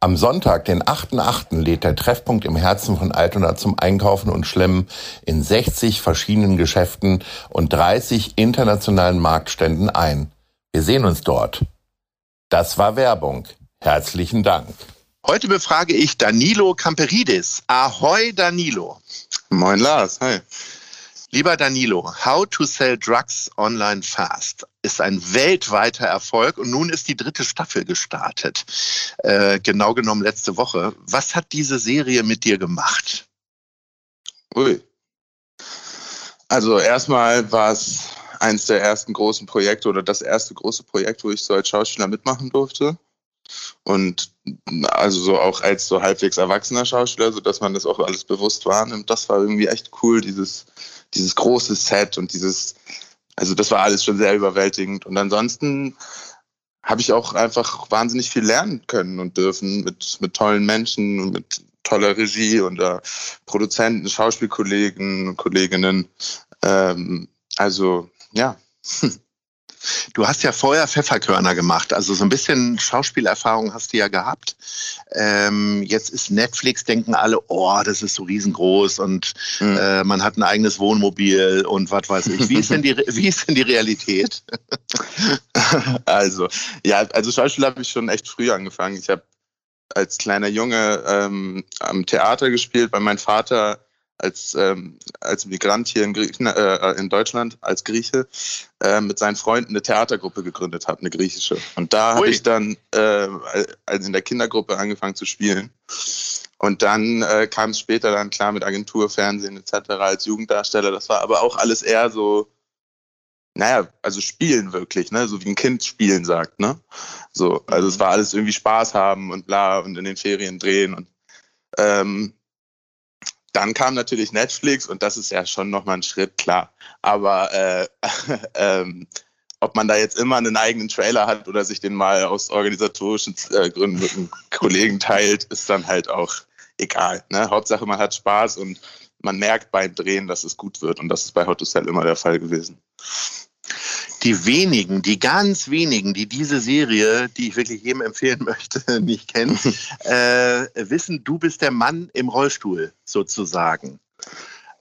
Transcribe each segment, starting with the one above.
Am Sonntag, den 8.8., lädt der Treffpunkt im Herzen von Altona zum Einkaufen und Schlemmen in 60 verschiedenen Geschäften und 30 internationalen Marktständen ein. Wir sehen uns dort. Das war Werbung. Herzlichen Dank. Heute befrage ich Danilo Camperidis. Ahoi Danilo. Moin Lars, hi. Lieber Danilo, How to Sell Drugs Online Fast ist ein weltweiter Erfolg und nun ist die dritte Staffel gestartet. Äh, genau genommen letzte Woche. Was hat diese Serie mit dir gemacht? Ui. Also erstmal war es eines der ersten großen Projekte oder das erste große Projekt, wo ich so als Schauspieler mitmachen durfte. Und also so auch als so halbwegs erwachsener Schauspieler, so dass man das auch alles bewusst wahrnimmt. Das war irgendwie echt cool, dieses, dieses große Set und dieses, also das war alles schon sehr überwältigend. Und ansonsten habe ich auch einfach wahnsinnig viel lernen können und dürfen mit, mit tollen Menschen und mit toller Regie und äh, Produzenten, Schauspielkollegen, Kolleginnen. Ähm, also ja. Du hast ja vorher Pfefferkörner gemacht, also so ein bisschen Schauspielerfahrung hast du ja gehabt. Ähm, jetzt ist Netflix, denken alle, oh, das ist so riesengroß und mhm. äh, man hat ein eigenes Wohnmobil und was weiß ich. Wie ist denn die, wie ist denn die Realität? also, ja, also Schauspiel habe ich schon echt früh angefangen. Ich habe als kleiner Junge ähm, am Theater gespielt, weil mein Vater als, ähm, als Migrant hier in, Griechen, äh, in Deutschland, als Grieche, äh, mit seinen Freunden eine Theatergruppe gegründet hat, eine griechische. Und da habe ich dann äh, also in der Kindergruppe angefangen zu spielen. Und dann äh, kam es später dann klar mit Agentur, Fernsehen etc. als Jugenddarsteller. Das war aber auch alles eher so, naja, also spielen wirklich, ne? So wie ein Kind spielen sagt, ne? So, also mhm. es war alles irgendwie Spaß haben und bla und in den Ferien drehen und ähm, dann kam natürlich Netflix und das ist ja schon nochmal ein Schritt, klar. Aber äh, ähm, ob man da jetzt immer einen eigenen Trailer hat oder sich den mal aus organisatorischen äh, Gründen mit einem Kollegen teilt, ist dann halt auch egal. Ne? Hauptsache, man hat Spaß und man merkt beim Drehen, dass es gut wird. Und das ist bei Hot to Sell immer der Fall gewesen die wenigen, die ganz wenigen, die diese Serie, die ich wirklich jedem empfehlen möchte, nicht kennen, äh, wissen, du bist der Mann im Rollstuhl sozusagen.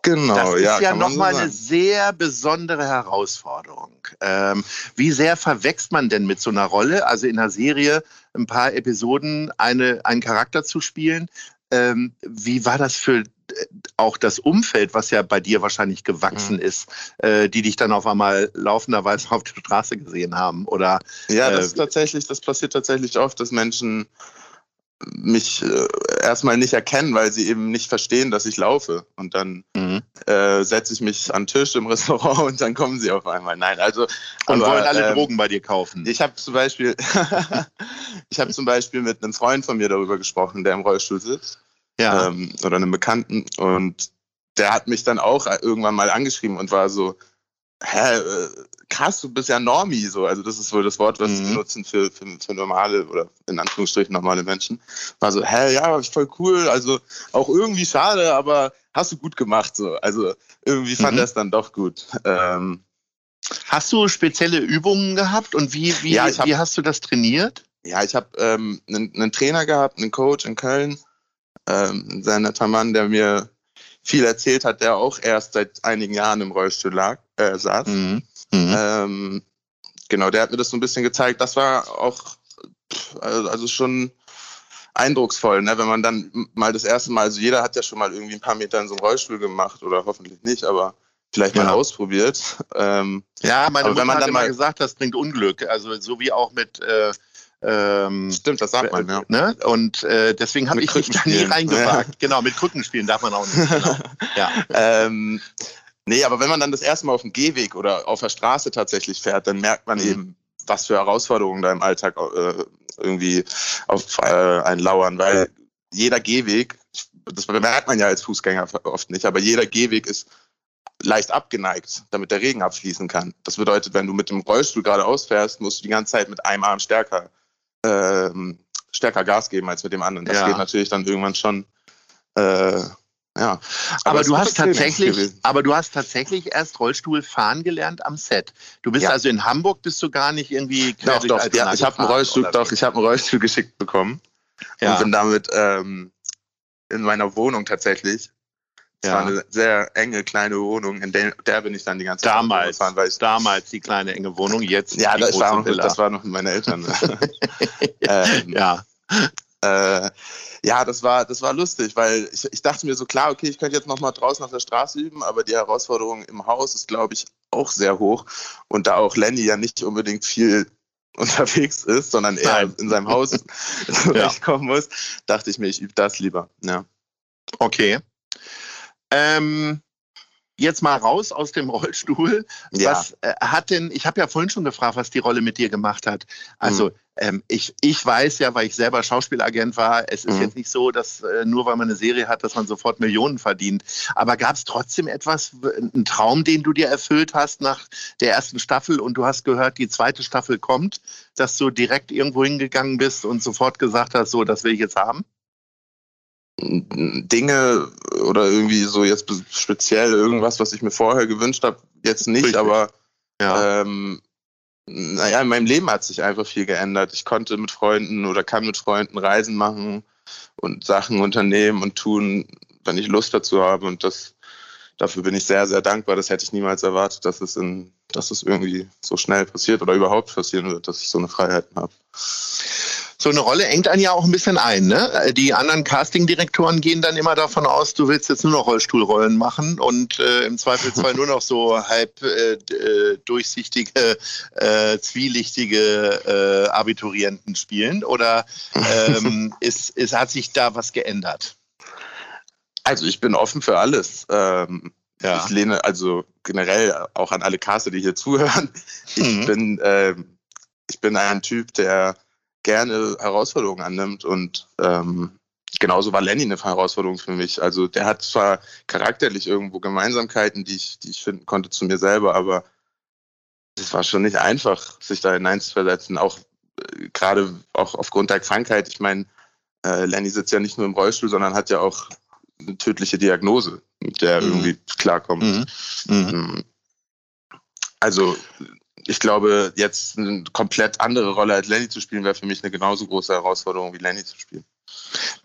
Genau, das ist ja, ja nochmal so eine sehr besondere Herausforderung. Ähm, wie sehr verwächst man denn mit so einer Rolle, also in einer Serie ein paar Episoden eine, einen Charakter zu spielen? Ähm, wie war das für auch das Umfeld, was ja bei dir wahrscheinlich gewachsen mhm. ist, äh, die dich dann auf einmal laufenderweise auf der Straße gesehen haben? Oder, ja, das äh, ist tatsächlich, das passiert tatsächlich oft, dass Menschen mich äh, erstmal nicht erkennen, weil sie eben nicht verstehen, dass ich laufe. Und dann mhm. äh, setze ich mich an den Tisch im Restaurant und dann kommen sie auf einmal. Nein, also und aber, wollen alle ähm, Drogen bei dir kaufen. Ich habe zum Beispiel, ich habe zum Beispiel mit einem Freund von mir darüber gesprochen, der im Rollstuhl sitzt ja. ähm, oder einem Bekannten. Und der hat mich dann auch irgendwann mal angeschrieben und war so, hä, äh, krass, du bist ja Normie, so. Also das ist wohl das Wort, was mhm. sie benutzen für, für, für, normale oder in Anführungsstrichen normale Menschen. War so, hä, ja, voll cool, also auch irgendwie schade, aber hast du gut gemacht, so. Also irgendwie fand mhm. er es dann doch gut. Ähm, hast du spezielle Übungen gehabt und wie, wie, ja, hab, wie hast du das trainiert? Ja, ich habe ähm, einen, einen Trainer gehabt, einen Coach in Köln, ähm, sehr netter Mann, der mir viel erzählt hat, der auch erst seit einigen Jahren im Rollstuhl lag, äh, saß. Mhm. Mhm. Ähm, genau, der hat mir das so ein bisschen gezeigt. Das war auch also, also schon eindrucksvoll, ne? wenn man dann mal das erste Mal, also jeder hat ja schon mal irgendwie ein paar Meter in so einem Rollstuhl gemacht oder hoffentlich nicht, aber vielleicht Ja. mal ausprobiert. Ähm, Ja, meine Mutter wenn man hat dann immer mal- gesagt, das bringt Unglück. Also so wie auch mit äh, ähm, stimmt, das sagt man, ja. Ne? Und äh, deswegen habe ich mich da nie reingewagt. Genau, mit Krückenspielen darf man auch nicht. Genau. Ja. ähm, nee, aber wenn man dann das erste Mal auf dem Gehweg oder auf der Straße tatsächlich fährt, dann merkt man Mhm. eben, was für Herausforderungen da im Alltag äh, irgendwie auf äh, einen lauern, weil jeder Gehweg, das bemerkt man ja als Fußgänger oft nicht, aber jeder Gehweg ist leicht abgeneigt, damit der Regen abfließen kann. Das bedeutet, wenn du mit dem Rollstuhl geradeaus fährst, musst du die ganze Zeit mit einem Arm stärker, ähm, stärker Gas geben als mit dem anderen. Das Ja. geht natürlich dann irgendwann schon, äh, ja. Aber, es du hast tatsächlich, gewesen. aber du hast tatsächlich erst Rollstuhl fahren gelernt am Set. Du bist Ja. also in Hamburg, bist du gar nicht irgendwie Doch, doch, ja, ich habe einen Rollstuhl, doch, ich habe einen Rollstuhl geschickt bekommen Ja. und bin damit ähm, in meiner Wohnung tatsächlich. Es Ja. war eine sehr enge kleine Wohnung, in der, der bin ich dann die ganze Zeit Damals, gefahren, weil ich damals die kleine enge Wohnung, jetzt ja, die das große war, noch, Villa. das war noch mit meinen Eltern. ähm, ja. äh, ja, das war, das war lustig, weil ich, ich dachte mir so, klar, okay, ich könnte jetzt noch mal draußen auf der Straße üben, aber die Herausforderung im Haus ist, glaube ich, auch sehr hoch. Und da auch Lenny ja nicht unbedingt viel unterwegs ist, sondern eher Nein. in seinem Haus zurechtkommen muss, dachte ich mir, ich übe das lieber. Ja. Okay. Ähm, jetzt mal raus aus dem Rollstuhl. Ja. Was äh, hat denn, ich habe ja vorhin schon gefragt, was die Rolle mit dir gemacht hat. Also Mhm. ähm, ich, ich weiß ja, weil ich selber Schauspielagent war, es ist Mhm. jetzt nicht so, dass äh, nur weil man eine Serie hat, dass man sofort Millionen verdient. Aber gab es trotzdem etwas, einen Traum, den du dir erfüllt hast nach der ersten Staffel und du hast gehört, die zweite Staffel kommt, dass du direkt irgendwo hingegangen bist und sofort gesagt hast, so, das will ich jetzt haben? Dinge oder irgendwie so jetzt speziell irgendwas, was ich mir vorher gewünscht habe, jetzt nicht, Richtig. aber Ja. ähm, naja, in meinem Leben hat sich einfach viel geändert. Ich konnte mit Freunden oder kann mit Freunden Reisen machen und Sachen unternehmen und tun, wenn ich Lust dazu habe. Und das dafür bin ich sehr, sehr dankbar. Das hätte ich niemals erwartet, dass es in, dass es irgendwie so schnell passiert oder überhaupt passieren wird, dass ich so eine Freiheit habe. So eine Rolle engt einen ja auch ein bisschen ein. Ne? Die anderen Castingdirektoren gehen dann immer davon aus, du willst jetzt nur noch Rollstuhlrollen machen und äh, im Zweifelsfall nur noch so halb äh, äh, durchsichtige, äh, zwielichtige äh, Abiturienten spielen. Oder ähm, ist, ist, hat sich da was geändert? Also ich bin offen für alles. Ähm, Ja. Ich lehne also generell auch an alle Caster, die hier zuhören. Ich Mhm. bin ähm, ich bin ein Typ, der gerne Herausforderungen annimmt und ähm, genauso war Lenny eine Herausforderung für mich. Also der hat zwar charakterlich irgendwo Gemeinsamkeiten, die ich, die ich finden konnte zu mir selber, aber es war schon nicht einfach, sich da hineinzuversetzen, auch äh, gerade auch aufgrund der Krankheit. Ich meine, äh, Lenny sitzt ja nicht nur im Rollstuhl, sondern hat ja auch eine tödliche Diagnose, mit der er Mhm. irgendwie klarkommt. Mhm. Mhm. Mhm. Also ich glaube, jetzt eine komplett andere Rolle als Lenny zu spielen, wäre für mich eine genauso große Herausforderung wie Lenny zu spielen.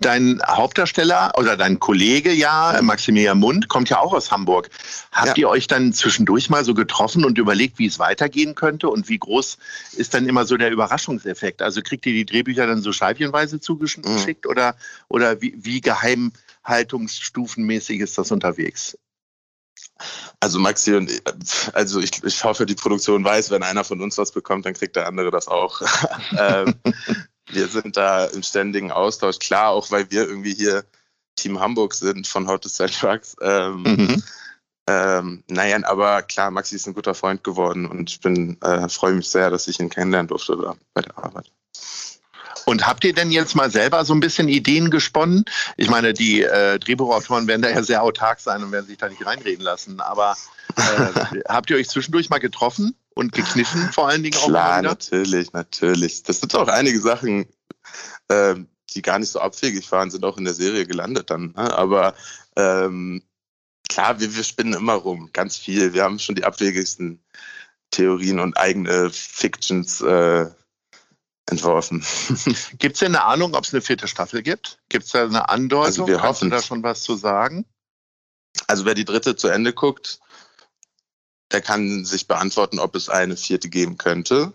Dein Hauptdarsteller oder dein Kollege ja, Maximilian Mund, kommt ja auch aus Hamburg. Habt Ja. ihr euch dann zwischendurch mal so getroffen und überlegt, wie es weitergehen könnte und wie groß ist dann immer so der Überraschungseffekt? Also kriegt ihr die Drehbücher dann so scheibchenweise zugeschickt oder, oder wie, wie geheimhaltungsstufenmäßig ist das unterwegs? Also Maxi und ich- also ich, ich hoffe, die Produktion weiß, wenn einer von uns was bekommt, dann kriegt der andere das auch. ähm, wir sind da im ständigen Austausch, klar, auch weil wir irgendwie hier Team Hamburg sind von How to Sell Trucks. Ähm, Mhm. ähm, naja, aber klar, Maxi ist ein guter Freund geworden und ich bin äh, freue mich sehr, dass ich ihn kennenlernen durfte da bei der Arbeit. Und habt ihr denn jetzt mal selber so ein bisschen Ideen gesponnen? Ich meine, die äh, Drehbuchautoren werden da ja sehr autark sein und werden sich da nicht reinreden lassen. Aber äh, habt ihr euch zwischendurch mal getroffen und gekniffen vor allen Dingen auch Klar, natürlich, natürlich. Das sind auch einige Sachen, ähm, die gar nicht so abwegig waren, sind auch in der Serie gelandet dann. Ne? Aber ähm, klar, wir, wir spinnen immer rum, ganz viel. Wir haben schon die abwegigsten Theorien und eigene Fictions äh, entworfen. Gibt es denn eine Ahnung, ob es eine vierte Staffel gibt? Gibt es da eine Andeutung? Also wir Kannst du da schon was zu sagen? Also wer die dritte zu Ende guckt, der kann sich beantworten, ob es eine vierte geben könnte.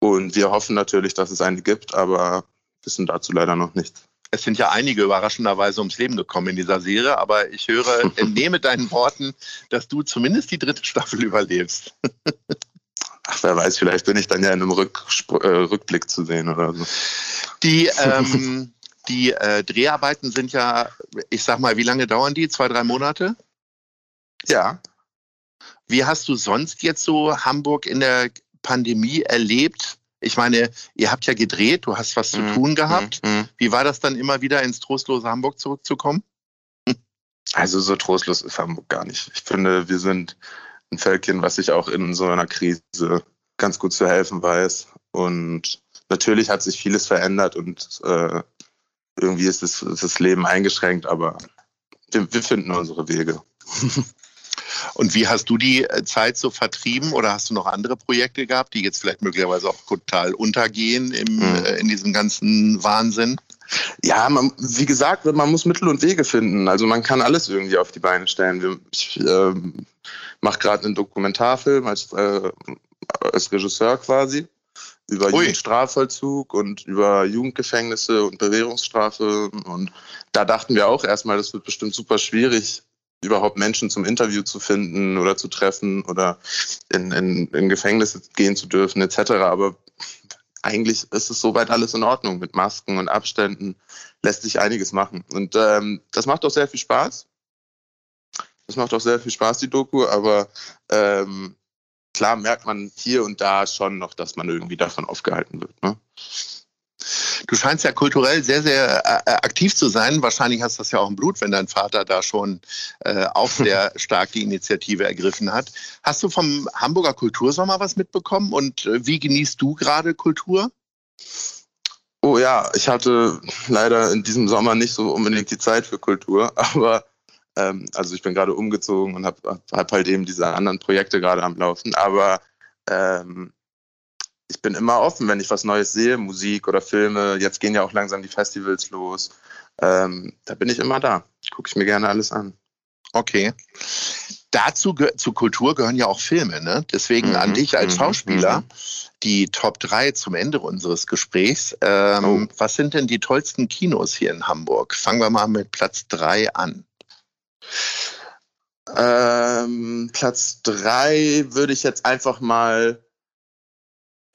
Und wir hoffen natürlich, dass es eine gibt, aber wissen dazu leider noch nichts. Es sind ja einige überraschenderweise ums Leben gekommen in dieser Serie, aber ich höre, entnehme deinen Worten, dass du zumindest die dritte Staffel überlebst. Ach, wer weiß, vielleicht bin ich dann ja in einem Rück, äh, Rückblick zu sehen oder so. Die, ähm, die äh, Dreharbeiten sind ja, ich sag mal, wie lange dauern die? Zwei, drei Monate? Ja. Wie hast du sonst jetzt so Hamburg in der Pandemie erlebt? Ich meine, ihr habt ja gedreht, du hast was zu Mhm, tun gehabt. mhm. Wie war das dann immer wieder ins trostlose Hamburg zurückzukommen? Also so trostlos ist Hamburg gar nicht. Ich finde, wir sind ein Völkchen, was sich auch in so einer Krise ganz gut zu helfen weiß. Und natürlich hat sich vieles verändert und äh, irgendwie ist das, ist das Leben eingeschränkt, aber wir, wir finden unsere Wege. Und wie hast du die äh, Zeit so vertrieben oder hast du noch andere Projekte gehabt, die jetzt vielleicht möglicherweise auch total untergehen im, Mhm. äh, in diesem ganzen Wahnsinn? Ja, man, wie gesagt, man muss Mittel und Wege finden. Also man kann alles irgendwie auf die Beine stellen. Ich ähm, mache gerade einen Dokumentarfilm als, äh, als Regisseur quasi über Ui. Jugendstrafvollzug und über Jugendgefängnisse und Bewährungsstrafe. Und da dachten wir auch erstmal, das wird bestimmt super schwierig, überhaupt Menschen zum Interview zu finden oder zu treffen oder in, in, in Gefängnisse gehen zu dürfen etc. Aber eigentlich ist es soweit alles in Ordnung mit Masken und Abständen, lässt sich einiges machen. Und ähm, das macht auch sehr viel Spaß. Das macht auch sehr viel Spaß, die Doku, aber ähm, klar merkt man hier und da schon noch, dass man irgendwie davon aufgehalten wird. Ne? Du scheinst ja kulturell sehr, sehr äh, aktiv zu sein. Wahrscheinlich hast du das ja auch im Blut, wenn dein Vater da schon äh, auch sehr stark die Initiative ergriffen hat. Hast du vom Hamburger Kultursommer was mitbekommen und äh, wie genießt du gerade Kultur? Oh ja, ich hatte leider in diesem Sommer nicht so unbedingt die Zeit für Kultur, aber ähm, also ich bin gerade umgezogen und habe hab halt eben diese anderen Projekte gerade am Laufen, aber ähm, ich bin immer offen, wenn ich was Neues sehe, Musik oder Filme. Jetzt gehen ja auch langsam die Festivals los. Ähm, da bin ich immer da. Gucke ich mir gerne alles an. Okay. Dazu zu Kultur gehören ja auch Filme, ne? Deswegen Mhm, an dich als mhm, Schauspieler mhm. die Top 3 zum Ende unseres Gesprächs. Ähm, Oh. Was sind denn die tollsten Kinos hier in Hamburg? Fangen wir mal mit Platz 3 an. Ähm, Platz drei würde ich jetzt einfach mal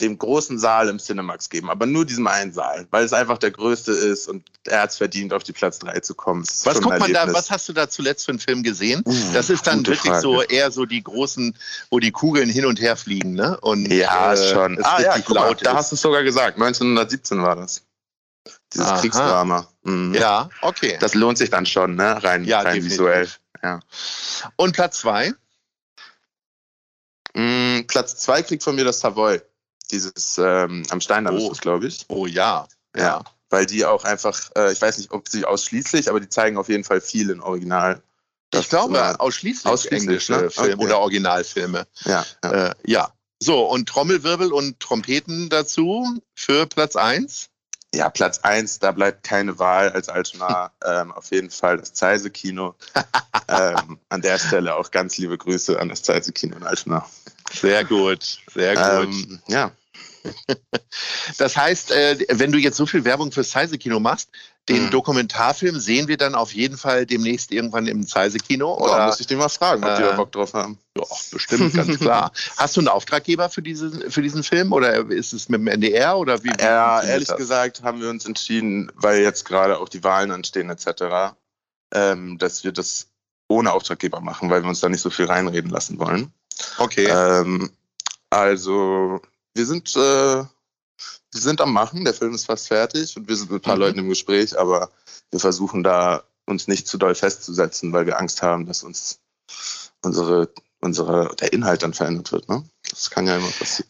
dem großen Saal im Cinemax geben, aber nur diesem einen Saal, weil es einfach der größte ist und er hat es verdient, auf die Platz drei zu kommen. Was guckt man da, was hast du da zuletzt für einen Film gesehen? Uh, Das ist dann wirklich Frage. so eher so die großen, wo die Kugeln hin und her fliegen, ne? Und Ja, äh, schon. Es Ah ja, mal, da hast du es sogar gesagt. 1917 war das. Dieses Aha. Kriegsdrama. Mhm. Ja, okay. Das lohnt sich dann schon, ne? Rein, Ja, rein visuell. Ja. Und Platz 2? Mm, Platz zwei kriegt von mir das Savoy. Dieses ähm, am Steindamm Oh. ist das, glaube ich. Oh ja. Ja. Weil die auch einfach, äh, ich weiß nicht, ob sie ausschließlich, aber die zeigen auf jeden Fall viel in Original. Das Ich glaube, ausschließlich, ausschließlich, englische ne? Filme Okay. oder Originalfilme. ja, ja. Äh, ja. So, und Trommelwirbel und Trompeten dazu für Platz 1? ja, Platz eins, da bleibt keine Wahl als Altona. ähm, auf jeden Fall das Zeise-Kino. ähm, an der Stelle auch ganz liebe Grüße an das Zeise-Kino in Altona. Sehr gut, sehr gut. Ähm, ja, Das heißt, äh, wenn du jetzt so viel Werbung fürs Zeise-Kino machst, den Mhm. Dokumentarfilm sehen wir dann auf jeden Fall demnächst irgendwann im Zeise-Kino? da Oder? muss ich die mal fragen, ob die äh, da Bock drauf haben. Ja, bestimmt, ganz klar. Hast du einen Auftraggeber für diesen, für diesen Film oder ist es mit dem NDR oder wie? Ja, ehrlich das? gesagt haben wir uns entschieden, weil jetzt gerade auch die Wahlen anstehen etc., ähm, dass wir das ohne Auftraggeber machen, weil wir uns da nicht so viel reinreden lassen wollen. Okay. Ähm, also wir sind, äh, wir sind am Machen, der Film ist fast fertig und wir sind mit ein paar Mhm. Leuten im Gespräch, aber wir versuchen da uns nicht zu doll festzusetzen, weil wir Angst haben, dass uns unsere, unsere, der Inhalt dann verändert wird. Ne? Das kann ja immer passieren.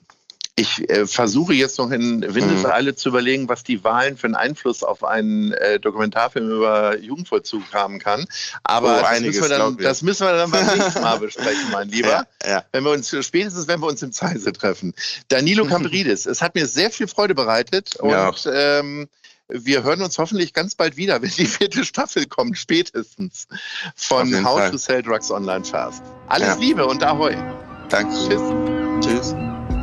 Ich äh, versuche jetzt noch in Mhm. Windeseile zu überlegen, was die Wahlen für einen Einfluss auf einen äh, Dokumentarfilm über Jugendvollzug haben kann. Aber Oh, das, einiges, müssen wir dann, das müssen wir dann beim nächsten Mal besprechen, mein Lieber. Ja, ja. Wenn wir uns, spätestens wenn wir uns im Zeise treffen. Danilo Camperidis, es hat mir sehr viel Freude bereitet Mir und ähm, wir hören uns hoffentlich ganz bald wieder, wenn die vierte Staffel kommt, spätestens von How Fall. to Sell Drugs Online Fast. Alles Ja. Liebe und Ahoi. Danke. Tschüss. Tschüss.